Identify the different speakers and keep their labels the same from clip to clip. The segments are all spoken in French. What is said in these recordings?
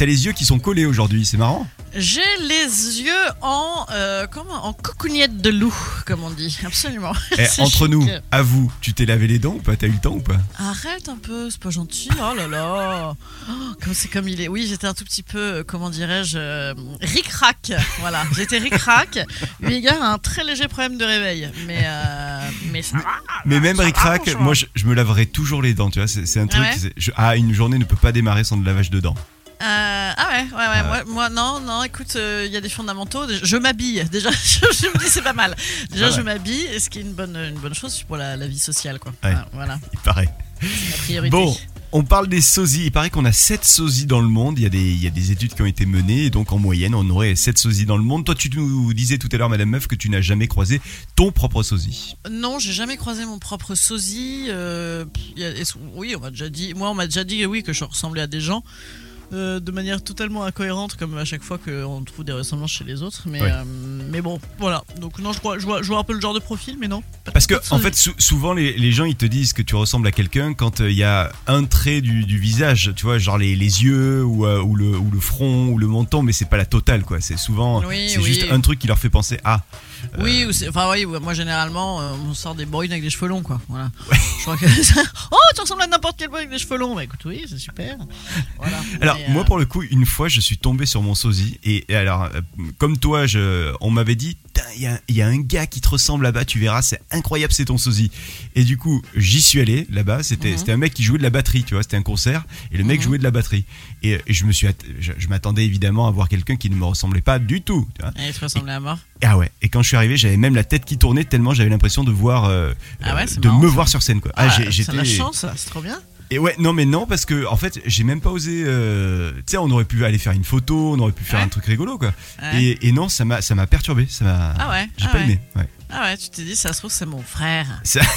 Speaker 1: T'as les yeux qui sont collés aujourd'hui, c'est marrant.
Speaker 2: J'ai les yeux en euh, comment en cocougnette de loup, comme on dit. Absolument.
Speaker 1: Eh, entre
Speaker 2: chic.
Speaker 1: nous, à vous, tu t'es lavé les dents ou pas? T'as eu le temps ou pas?
Speaker 2: Arrête un peu, c'est pas gentil. Oh là là. Oh, comme c'est comme il est. Oui, j'étais un tout petit peu, euh, comment dirais-je, euh, ric-rac. Voilà, j'étais ric-rac. Lui, gars, a un très léger problème de réveil, mais euh, mais ça va.
Speaker 1: Mais même
Speaker 2: va,
Speaker 1: ric-rac,
Speaker 2: franchement.
Speaker 1: moi je, je me laverai toujours les dents, tu vois. C'est c'est un truc.
Speaker 2: ouais
Speaker 1: c'est- je- ah, une journée ne peut pas démarrer sans le lavage de dents.
Speaker 2: Euh, ah ouais, ouais, ouais. Moi, moi, non, non. Écoute, euh, il y a des fondamentaux. Je m'habille. Déjà, je, me dis c'est pas mal. Déjà,
Speaker 1: Ah ouais.
Speaker 2: je m'habille, ce qui est une bonne, une bonne chose pour la, la vie sociale, quoi.
Speaker 1: Ouais.
Speaker 2: Ah, Voilà,
Speaker 1: Il paraît.
Speaker 2: la priorité.
Speaker 1: Bon, on parle des sosies. Il paraît qu'on a 7 sosies dans le monde. Il y, a des, il y a des études qui ont été menées. Et donc, en moyenne, on aurait 7 sosies dans le monde. Toi, tu nous disais tout à l'heure, Madame Meuf, que tu n'as jamais croisé ton propre sosie.
Speaker 2: Non, j'ai jamais croisé mon propre sosie. euh, oui, on m'a déjà dit. Moi, on m'a déjà dit oui que je ressemblais à des gens. Euh, de manière totalement incohérente, comme à chaque fois qu'on trouve des ressemblances chez les autres. Mais,
Speaker 1: Ouais.
Speaker 2: Euh, mais bon, voilà. Donc, non, je vois, je, vois, je vois un peu le genre de profil, mais non.
Speaker 1: Parce que, en fait, sou- souvent, les, les gens, ils te disent que tu ressembles à quelqu'un quand euh, il y a un trait du, du visage, tu vois, genre les, les yeux ou, euh, ou, le, ou le front ou le menton, mais c'est pas la totale, quoi. C'est souvent,
Speaker 2: Oui,
Speaker 1: c'est
Speaker 2: oui.
Speaker 1: juste un truc qui leur fait penser à.
Speaker 2: Oui, ou c'est- enfin oui, moi généralement euh, on sort des brunes avec des cheveux longs quoi. Voilà. Je crois que oh tu ressembles à n'importe quel boy avec des cheveux longs. Bah écoute oui c'est super. Voilà.
Speaker 1: Alors,
Speaker 2: Mais,
Speaker 1: moi,
Speaker 2: euh,
Speaker 1: pour le coup, une fois, je suis tombé sur mon sosie. Et, et alors, euh, comme toi, je, on m'avait dit, il y a, il y a un gars qui te ressemble là-bas, tu verras, c'est incroyable, c'est ton sosie. Et du coup, j'y suis allé là-bas. C'était
Speaker 2: Mhm.
Speaker 1: c'était un mec qui jouait de la batterie, tu vois, c'était un concert. Et le mec
Speaker 2: Mhm.
Speaker 1: jouait de la batterie. Et, et je me suis, je, je m'attendais évidemment à voir quelqu'un qui ne me ressemblait pas du tout. Tu vois.
Speaker 2: il te ressemblait à mort.
Speaker 1: Et ah ouais. Et quand je suis arrivé, j'avais même la tête qui tournait tellement j'avais l'impression de voir, euh,
Speaker 2: Ah ouais,
Speaker 1: euh, de
Speaker 2: marrant,
Speaker 1: me
Speaker 2: ça.
Speaker 1: voir sur scène, quoi. Ah,
Speaker 2: Ah, c'est
Speaker 1: j'étais.
Speaker 2: la chance c'est trop bien.
Speaker 1: Et ouais, non mais non parce que en fait j'ai même pas osé. euh, tu sais, on aurait pu aller faire une photo, on aurait pu faire
Speaker 2: Ouais.
Speaker 1: un truc rigolo quoi.
Speaker 2: Ouais.
Speaker 1: Et, et non, ça m'a ça m'a perturbé, ça m'a.
Speaker 2: Ah ouais.
Speaker 1: J'ai
Speaker 2: ah
Speaker 1: pas
Speaker 2: ouais.
Speaker 1: aimé.
Speaker 2: Ah ouais, tu t'es dit ça se trouve c'est mon frère.
Speaker 1: Ça-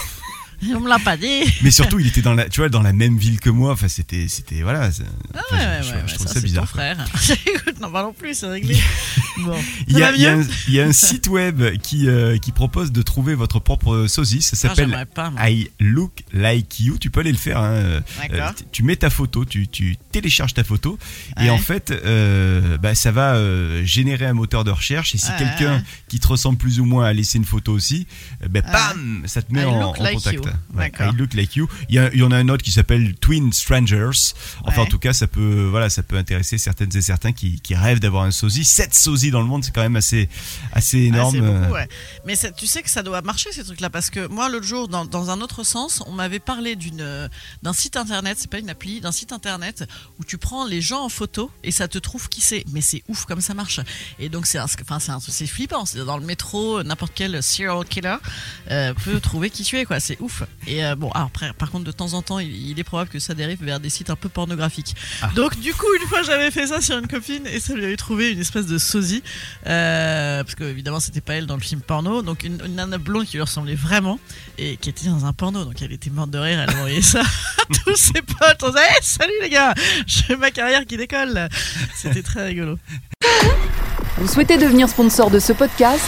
Speaker 2: On me l'a pas dit.
Speaker 1: mais surtout, il était dans la, tu vois, dans la même ville que moi. Enfin, c'était, c'était voilà.
Speaker 2: Ah
Speaker 1: enfin,
Speaker 2: ouais,
Speaker 1: je-
Speaker 2: ouais,
Speaker 1: je,
Speaker 2: ouais,
Speaker 1: je
Speaker 2: ouais,
Speaker 1: trouve
Speaker 2: ça,
Speaker 1: ça, bizarre.
Speaker 2: ton frère. Écoute, non pas non plus, c'est réglé.
Speaker 1: Il y, a,
Speaker 2: va
Speaker 1: il y a
Speaker 2: mieux
Speaker 1: un, il y a un site web qui, euh, qui propose de trouver votre propre sosie. Ça s'appelle. I Look Like You. Tu peux aller le faire. hein. Euh,
Speaker 2: D'accord.
Speaker 1: tu- tu mets ta photo, tu, tu télécharges ta photo et en fait, euh, bah, ça va euh, générer un moteur de recherche. Et si
Speaker 2: Ouais,
Speaker 1: quelqu'un
Speaker 2: ouais.
Speaker 1: qui te ressemble plus ou moins a laissé une photo aussi,
Speaker 2: Ouais.
Speaker 1: bam, ça te met
Speaker 2: I
Speaker 1: en,
Speaker 2: look
Speaker 1: en
Speaker 2: like
Speaker 1: contact.
Speaker 2: you.
Speaker 1: Ouais,
Speaker 2: D'accord.
Speaker 1: I Look Like You. Il y, a- il y en a un autre qui s'appelle Twin Strangers. Enfin,
Speaker 2: Ouais.
Speaker 1: en tout cas, ça peut, voilà, ça peut intéresser certaines et certains qui, qui rêvent d'avoir un sosie. Sept dans le monde, c'est quand même assez, assez énorme.
Speaker 2: beaucoup,
Speaker 1: euh,
Speaker 2: ouais. Mais ça- tu sais que ça doit marcher ces trucs-là parce que moi l'autre jour dans, dans un autre sens on m'avait parlé d'une euh, d'un site internet c'est pas une appli d'un site internet où tu prends les gens en photo et ça te trouve qui c'est mais c'est ouf comme ça marche et donc c'est enfin c'est flippant dans le métro n'importe quel serial killer euh, peut trouver qui tu es quoi c'est ouf et euh, bon alors, après, par contre de temps en temps il, il est probable que ça dérive vers des sites un peu pornographiques
Speaker 1: Ah.
Speaker 2: donc du coup une fois j'avais fait ça sur une copine et ça lui avait trouvé une espèce de sosie euh, parce que évidemment c'était pas elle dans le film porno. Donc une, une nana blonde qui lui ressemblait vraiment et qui était dans un porno. Donc elle était morte de rire elle a envoyé ça. À tous ses potes on disait Hey, salut les gars! J'ai ma carrière qui décolle. C'était très rigolo.
Speaker 3: Vous souhaitez devenir sponsor de ce podcast?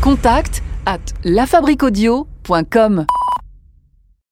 Speaker 3: Contact à lafabriquaudio.com.